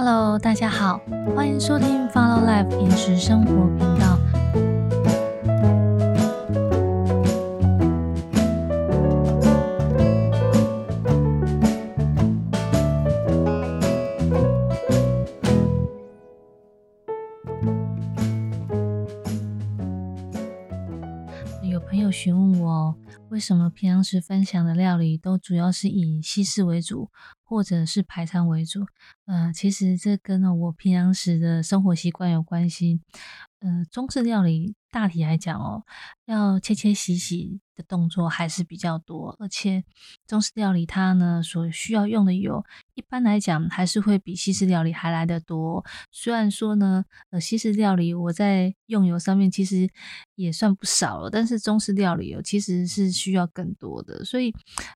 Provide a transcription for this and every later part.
Hello，大家好，欢迎收听 Follow Life 饮食生活频道。有朋友询问我，为什么平常时分享的料理都主要是以西式为主，或者是排餐为主？呃，其实这跟呢我平常时的生活习惯有关系。呃，中式料理大体来讲哦，要切切洗洗的动作还是比较多，而且中式料理它呢所需要用的油，一般来讲还是会比西式料理还来得多。虽然说呢，呃，西式料理我在用油上面其实也算不少了，但是中式料理哦其实是需要更多的，所以，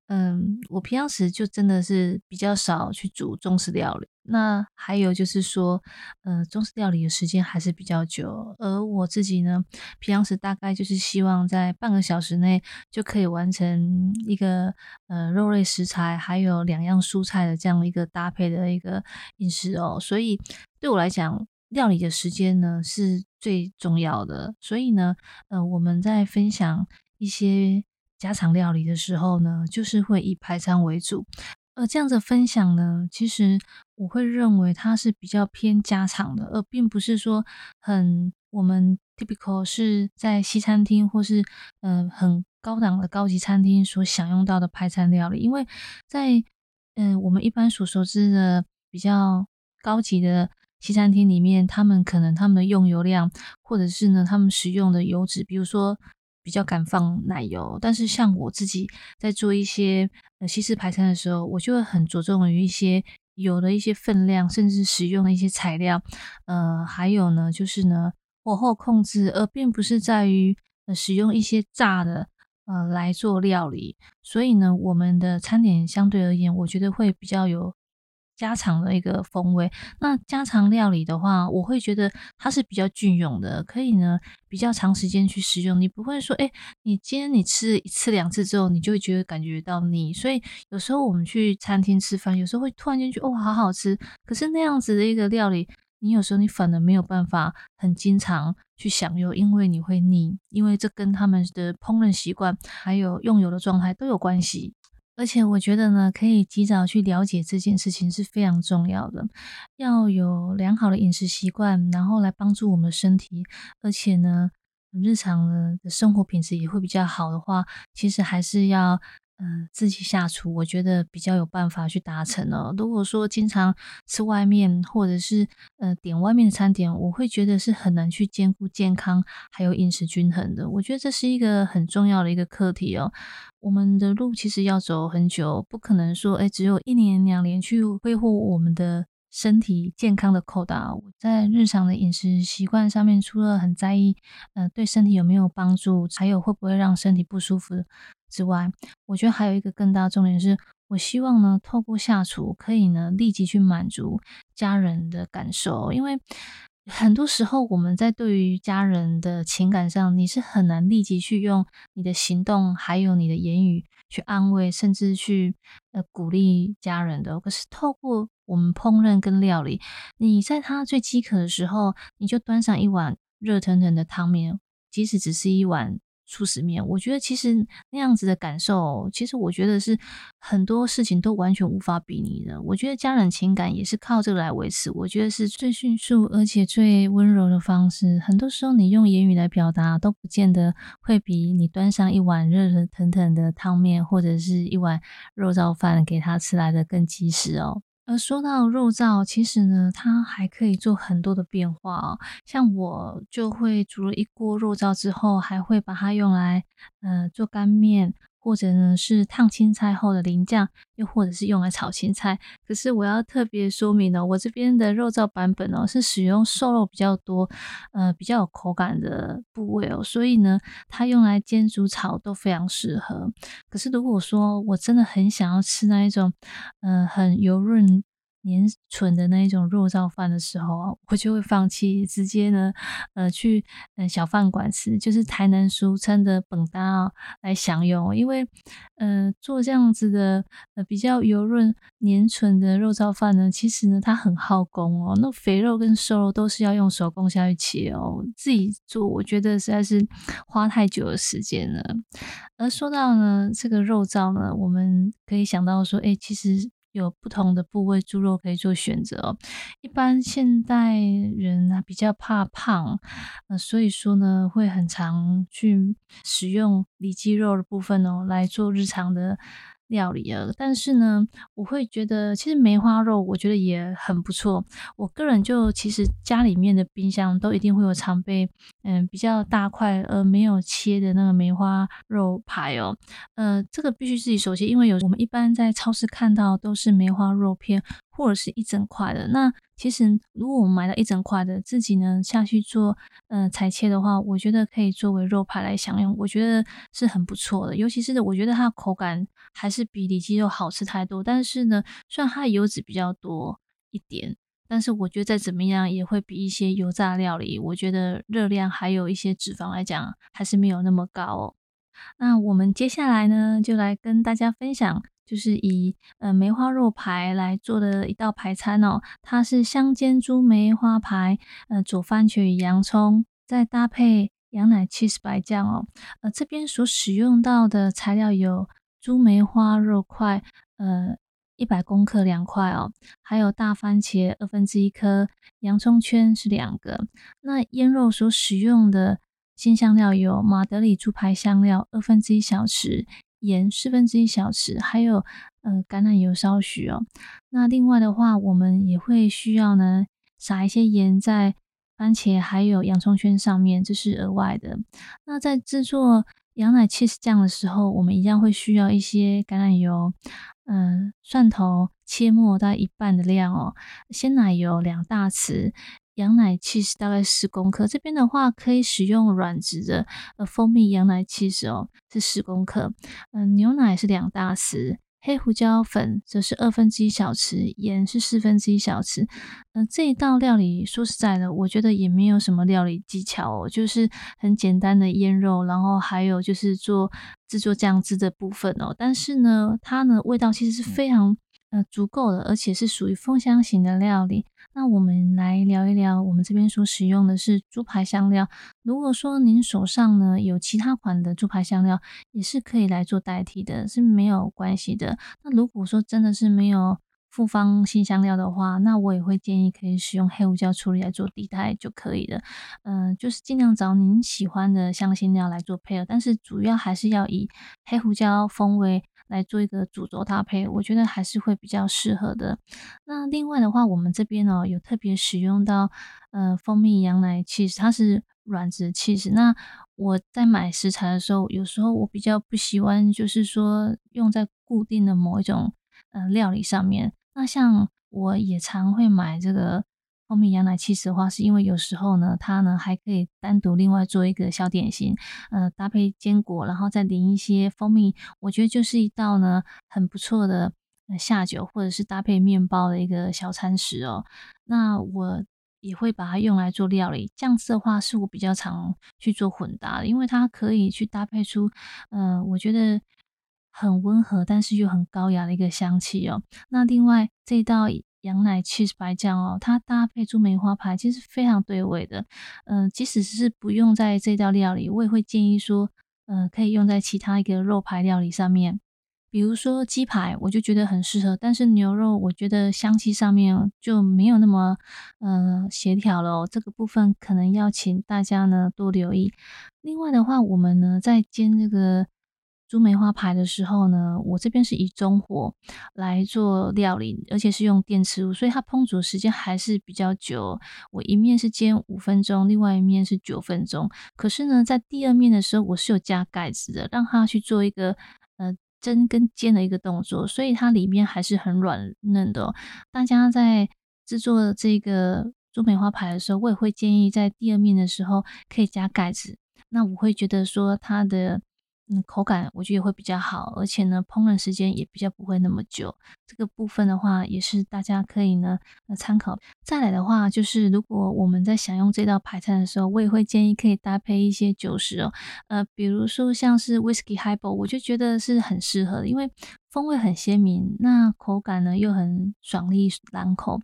嗯，我平常时就真的是比较少去煮中式料理。那还有就是说，呃，中式料理的时间还是比较久，而我自己呢，平常时大概就是希望在半个小时内就可以完成一个呃肉类食材还有两样蔬菜的这样一个搭配的一个饮食哦，所以对我来讲，料理的时间呢是最重要的。所以呢，呃，我们在分享一些家常料理的时候呢，就是会以排餐为主。呃，这样子分享呢，其实我会认为它是比较偏家常的，而并不是说很我们 typical 是在西餐厅或是呃很高档的高级餐厅所享用到的派餐料理。因为在嗯我们一般所熟知的比较高级的西餐厅里面，他们可能他们的用油量，或者是呢他们使用的油脂，比如说。比较敢放奶油，但是像我自己在做一些呃西式排餐的时候，我就会很着重于一些油的一些分量，甚至使用的一些材料，呃，还有呢，就是呢火候控制，而并不是在于呃使用一些炸的呃来做料理。所以呢，我们的餐点相对而言，我觉得会比较有。家常的一个风味，那家常料理的话，我会觉得它是比较隽永的，可以呢比较长时间去食用。你不会说，哎，你今天你吃一次两次之后，你就会觉得感觉到腻。所以有时候我们去餐厅吃饭，有时候会突然间觉得，哦，好好吃。可是那样子的一个料理，你有时候你反而没有办法很经常去享用，因为你会腻，因为这跟他们的烹饪习惯还有用油的状态都有关系。而且我觉得呢，可以及早去了解这件事情是非常重要的。要有良好的饮食习惯，然后来帮助我们的身体，而且呢，日常的生活品质也会比较好的话，其实还是要。嗯，自己下厨，我觉得比较有办法去达成哦。如果说经常吃外面，或者是呃点外面的餐点，我会觉得是很难去兼顾健康还有饮食均衡的。我觉得这是一个很重要的一个课题哦。我们的路其实要走很久，不可能说诶只有一年两年去挥霍我们的。身体健康的扣打，我在日常的饮食习惯上面，除了很在意，呃，对身体有没有帮助，还有会不会让身体不舒服之外，我觉得还有一个更大重点是，我希望呢，透过下厨可以呢，立即去满足家人的感受，因为很多时候我们在对于家人的情感上，你是很难立即去用你的行动，还有你的言语去安慰，甚至去呃鼓励家人的。可是透过我们烹饪跟料理，你在他最饥渴的时候，你就端上一碗热腾腾的汤面，即使只是一碗素食面，我觉得其实那样子的感受，其实我觉得是很多事情都完全无法比拟的。我觉得家人情感也是靠这个来维持，我觉得是最迅速而且最温柔的方式。很多时候你用言语来表达，都不见得会比你端上一碗热热腾腾的汤面，或者是一碗肉燥饭给他吃来的更及时哦。而说到肉燥，其实呢，它还可以做很多的变化哦。像我就会煮了一锅肉燥之后，还会把它用来呃做干面。或者呢是烫青菜后的淋酱，又或者是用来炒青菜。可是我要特别说明呢，我这边的肉燥版本哦，是使用瘦肉比较多，呃，比较有口感的部位哦，所以呢，它用来煎、煮、炒都非常适合。可是如果说我真的很想要吃那一种，呃，很油润。黏唇的那一种肉燥饭的时候，我就会放弃，直接呢，呃，去呃小饭馆吃，就是台南俗称的本搭啊来享用。因为，呃，做这样子的呃比较油润黏唇的肉燥饭呢，其实呢它很耗工哦，那肥肉跟瘦肉都是要用手工下去切哦，自己做我觉得实在是花太久的时间了。而说到呢这个肉燥呢，我们可以想到说，哎，其实。有不同的部位猪肉可以做选择。一般现代人啊比较怕胖，呃，所以说呢会很常去使用里脊肉的部分哦来做日常的。料理啊，但是呢，我会觉得其实梅花肉，我觉得也很不错。我个人就其实家里面的冰箱都一定会有常备，嗯，比较大块而没有切的那个梅花肉排哦。呃，这个必须自己首先，因为有我们一般在超市看到都是梅花肉片。或者是一整块的，那其实如果我们买到一整块的，自己呢下去做呃裁切的话，我觉得可以作为肉排来享用，我觉得是很不错的。尤其是我觉得它的口感还是比里脊肉好吃太多。但是呢，虽然它的油脂比较多一点，但是我觉得再怎么样也会比一些油炸料理，我觉得热量还有一些脂肪来讲，还是没有那么高哦。那我们接下来呢，就来跟大家分享。就是以呃梅花肉排来做的一道排餐哦，它是香煎猪梅花排，呃煮番茄与洋葱，再搭配羊奶 cheese 白酱哦。呃这边所使用到的材料有猪梅花肉块，呃一百公克两块哦，还有大番茄二分之一颗，洋葱圈是两个。那腌肉所使用的新香料有马德里猪排香料二分之一小匙。盐四分之一小匙，还有呃橄榄油少许哦。那另外的话，我们也会需要呢撒一些盐在番茄还有洋葱圈上面，这是额外的。那在制作羊奶 cheese 酱的时候，我们一样会需要一些橄榄油，嗯，蒜头切末大概一半的量哦，鲜奶油两大匙。羊奶 cheese 大概十公克，这边的话可以使用软质的呃蜂蜜羊奶 cheese 哦，是十公克。嗯，牛奶是两大匙，黑胡椒粉则是二分之一小匙，盐是四分之一小匙。嗯，这一道料理说实在的，我觉得也没有什么料理技巧哦，就是很简单的腌肉，然后还有就是做制作酱汁的部分哦。但是呢，它呢味道其实是非常呃足够的，而且是属于丰香型的料理。那我们来聊一聊，我们这边所使用的是猪排香料。如果说您手上呢有其他款的猪排香料，也是可以来做代替的，是没有关系的。那如果说真的是没有复方新香料的话，那我也会建议可以使用黑胡椒处理来做替代就可以了。嗯，就是尽量找您喜欢的香辛料来做配合，但是主要还是要以黑胡椒风味。来做一个主轴搭配，我觉得还是会比较适合的。那另外的话，我们这边呢有特别使用到呃蜂蜜羊奶起司它是软质起司。那我在买食材的时候，有时候我比较不喜欢，就是说用在固定的某一种呃料理上面。那像我也常会买这个。蜂蜜羊奶气的话，是因为有时候呢，它呢还可以单独另外做一个小点心，呃，搭配坚果，然后再淋一些蜂蜜，我觉得就是一道呢很不错的下酒，或者是搭配面包的一个小餐食哦。那我也会把它用来做料理，酱汁的话是我比较常去做混搭的，因为它可以去搭配出，呃，我觉得很温和，但是又很高雅的一个香气哦。那另外这道。羊奶 cheese 白酱哦，它搭配猪梅花排其实非常对味的。嗯，即使是不用在这道料理，我也会建议说，呃，可以用在其他一个肉排料理上面，比如说鸡排，我就觉得很适合。但是牛肉，我觉得香气上面就没有那么呃协调了，这个部分可能要请大家呢多留意。另外的话，我们呢在煎这个。猪梅花排的时候呢，我这边是以中火来做料理，而且是用电磁炉，所以它烹煮的时间还是比较久。我一面是煎五分钟，另外一面是九分钟。可是呢，在第二面的时候，我是有加盖子的，让它去做一个呃蒸跟煎的一个动作，所以它里面还是很软嫩的。大家在制作这个猪梅花排的时候，我也会建议在第二面的时候可以加盖子。那我会觉得说它的。口感我觉得也会比较好，而且呢，烹饪时间也比较不会那么久。这个部分的话，也是大家可以呢呃参考。再来的话，就是如果我们在享用这道排餐的时候，我也会建议可以搭配一些酒食哦，呃，比如说像是 Whisky Highball，我就觉得是很适合的，因为。风味很鲜明，那口感呢又很爽利朗口，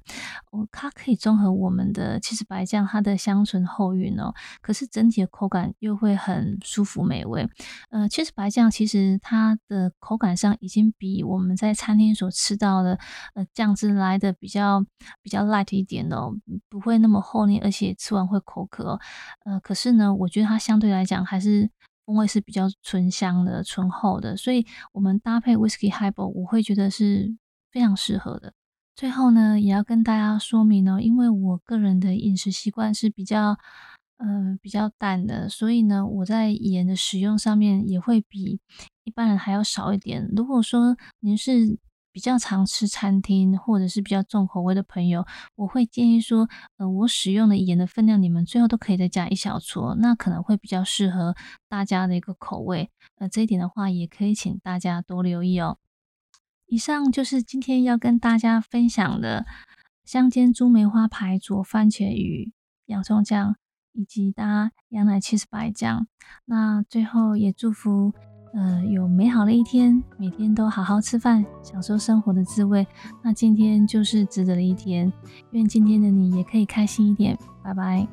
它可以综合我们的其实白酱它的香醇厚韵哦，可是整体的口感又会很舒服美味。呃，其实白酱其实它的口感上已经比我们在餐厅所吃到的呃酱汁来的比较比较 light 一点哦，不会那么厚腻，而且吃完会口渴。呃，可是呢，我觉得它相对来讲还是。风味是比较醇香的、醇厚的，所以我们搭配 Whisky Highball，我会觉得是非常适合的。最后呢，也要跟大家说明哦，因为我个人的饮食习惯是比较，呃，比较淡的，所以呢，我在盐的使用上面也会比一般人还要少一点。如果说您是比较常吃餐厅或者是比较重口味的朋友，我会建议说，呃，我使用的盐的分量，你们最后都可以再加一小撮，那可能会比较适合大家的一个口味。呃，这一点的话，也可以请大家多留意哦。以上就是今天要跟大家分享的香煎猪梅花排佐番茄鱼洋葱酱，以及搭羊奶 cheese 白酱。那最后也祝福。呃，有美好的一天，每天都好好吃饭，享受生活的滋味。那今天就是值得的一天，愿今天的你也可以开心一点。拜拜。